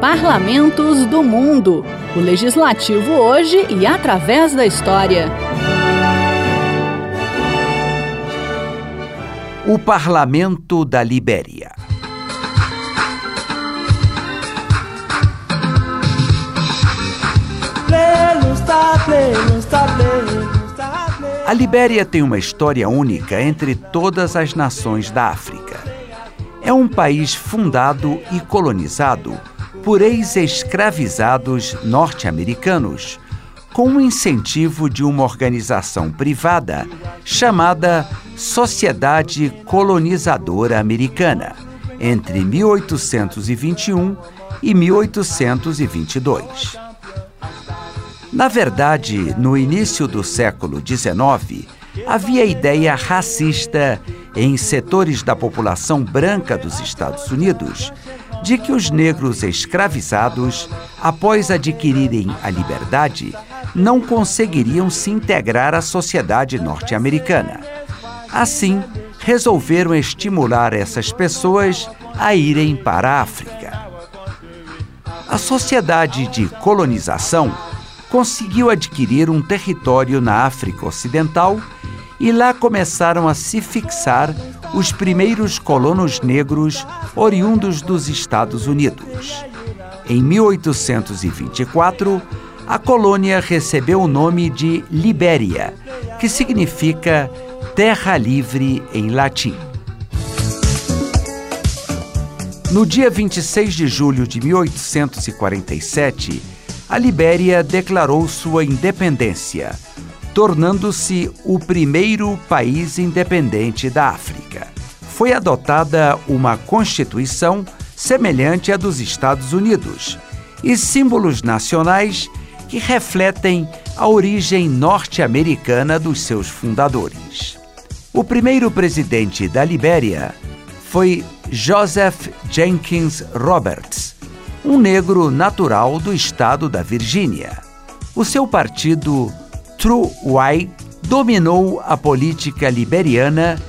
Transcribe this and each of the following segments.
Parlamentos do Mundo. O legislativo hoje e através da história. O Parlamento da Libéria. A Libéria tem uma história única entre todas as nações da África. É um país fundado e colonizado por ex-escravizados norte-americanos, com o incentivo de uma organização privada chamada Sociedade Colonizadora Americana, entre 1821 e 1822. Na verdade, no início do século XIX, havia ideia racista em setores da população branca dos Estados Unidos de que os negros escravizados, após adquirirem a liberdade, não conseguiriam se integrar à sociedade norte-americana. Assim, resolveram estimular essas pessoas a irem para a África. A sociedade de colonização conseguiu adquirir um território na África Ocidental e lá começaram a se fixar os primeiros colonos negros oriundos dos Estados Unidos. Em 1824, a colônia recebeu o nome de Libéria, que significa terra livre em latim. No dia 26 de julho de 1847, a Libéria declarou sua independência, tornando-se o primeiro país independente da África. Foi adotada uma constituição semelhante à dos Estados Unidos e símbolos nacionais que refletem a origem norte-americana dos seus fundadores. O primeiro presidente da Libéria foi Joseph Jenkins Roberts, um negro natural do estado da Virgínia. O seu partido, True White, dominou a política liberiana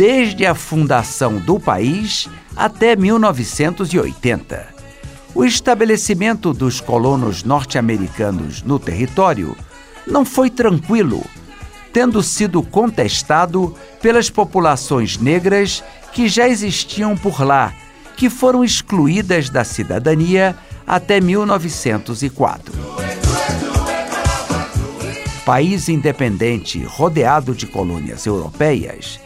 desde a fundação do país até 1980. O estabelecimento dos colonos norte-americanos no território não foi tranquilo, tendo sido contestado pelas populações negras que já existiam por lá que foram excluídas da cidadania até 1904. País independente rodeado de colônias europeias,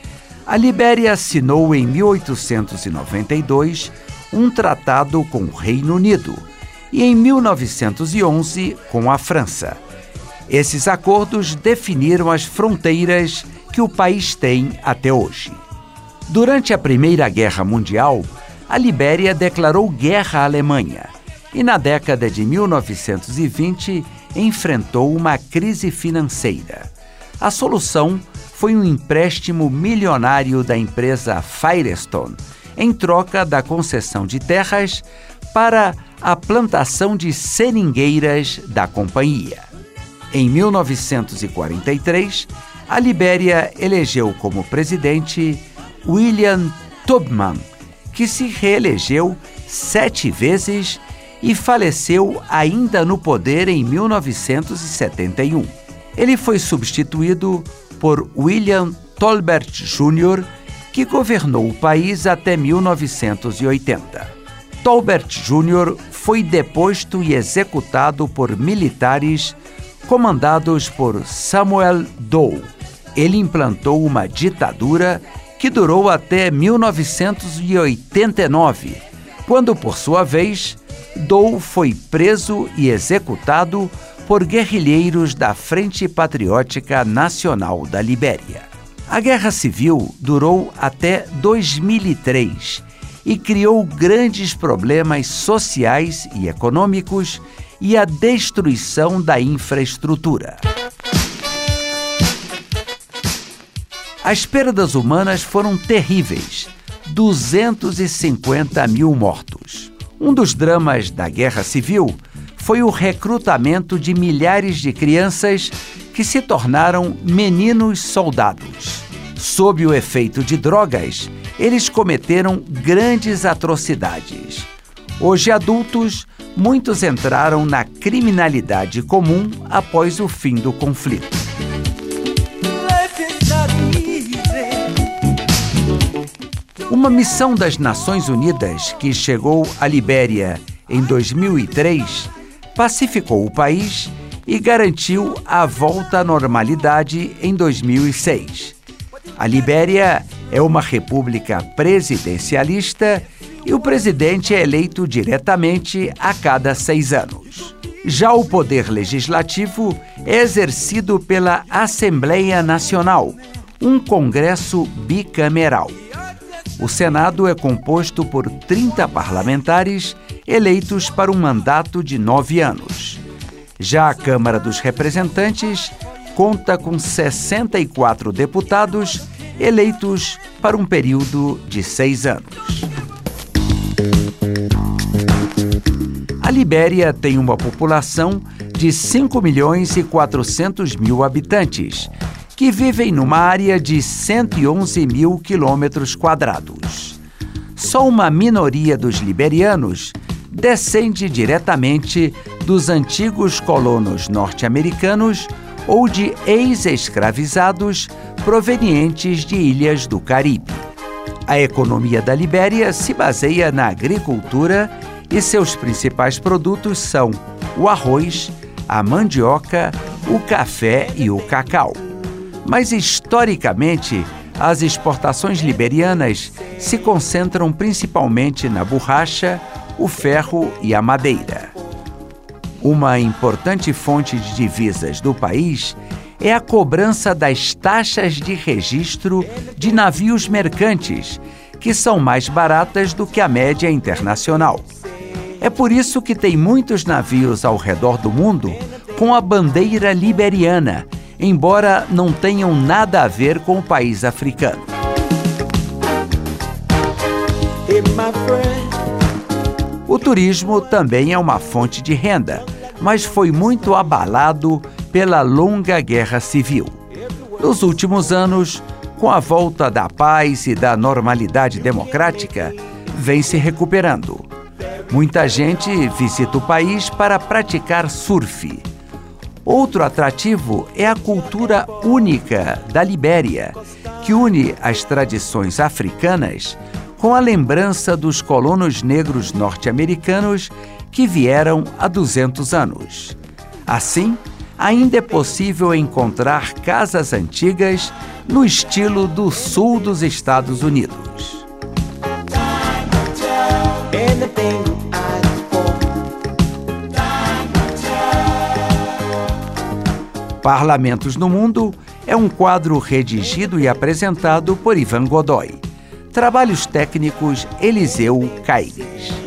a Libéria assinou em 1892 um tratado com o Reino Unido e em 1911 com a França. Esses acordos definiram as fronteiras que o país tem até hoje. Durante a Primeira Guerra Mundial, a Libéria declarou guerra à Alemanha e, na década de 1920, enfrentou uma crise financeira. A solução foi um empréstimo milionário da empresa Firestone, em troca da concessão de terras para a plantação de seringueiras da companhia. Em 1943, a Libéria elegeu como presidente William Tubman, que se reelegeu sete vezes e faleceu ainda no poder em 1971. Ele foi substituído por William Tolbert Jr., que governou o país até 1980. Tolbert Jr. foi deposto e executado por militares comandados por Samuel Doe. Ele implantou uma ditadura que durou até 1989, quando, por sua vez, Dou foi preso e executado por guerrilheiros da Frente Patriótica Nacional da Libéria. A Guerra Civil durou até 2003 e criou grandes problemas sociais e econômicos e a destruição da infraestrutura. As perdas humanas foram terríveis 250 mil mortos. Um dos dramas da Guerra Civil foi o recrutamento de milhares de crianças que se tornaram meninos soldados. Sob o efeito de drogas, eles cometeram grandes atrocidades. Hoje adultos, muitos entraram na criminalidade comum após o fim do conflito. Uma missão das Nações Unidas que chegou à Libéria em 2003 pacificou o país e garantiu a volta à normalidade em 2006. A Libéria é uma república presidencialista e o presidente é eleito diretamente a cada seis anos. Já o poder legislativo é exercido pela Assembleia Nacional, um congresso bicameral. O Senado é composto por 30 parlamentares eleitos para um mandato de nove anos. Já a Câmara dos Representantes conta com 64 deputados eleitos para um período de seis anos. A Libéria tem uma população de 5 milhões e 400 mil habitantes, que vivem numa área de 111 mil quilômetros quadrados. Só uma minoria dos liberianos descende diretamente dos antigos colonos norte-americanos ou de ex-escravizados provenientes de ilhas do Caribe. A economia da Libéria se baseia na agricultura e seus principais produtos são o arroz, a mandioca, o café e o cacau. Mas historicamente, as exportações liberianas se concentram principalmente na borracha, o ferro e a madeira. Uma importante fonte de divisas do país é a cobrança das taxas de registro de navios mercantes, que são mais baratas do que a média internacional. É por isso que tem muitos navios ao redor do mundo com a bandeira liberiana, embora não tenham nada a ver com o país africano. O turismo também é uma fonte de renda, mas foi muito abalado pela longa guerra civil. Nos últimos anos, com a volta da paz e da normalidade democrática, vem se recuperando. Muita gente visita o país para praticar surf. Outro atrativo é a cultura única da Libéria, que une as tradições africanas com a lembrança dos colonos negros norte-americanos que vieram há 200 anos. Assim, ainda é possível encontrar casas antigas no estilo do sul dos Estados Unidos. Parlamentos no Mundo é um quadro redigido e apresentado por Ivan Godoy. Trabalhos técnicos Eliseu Caires.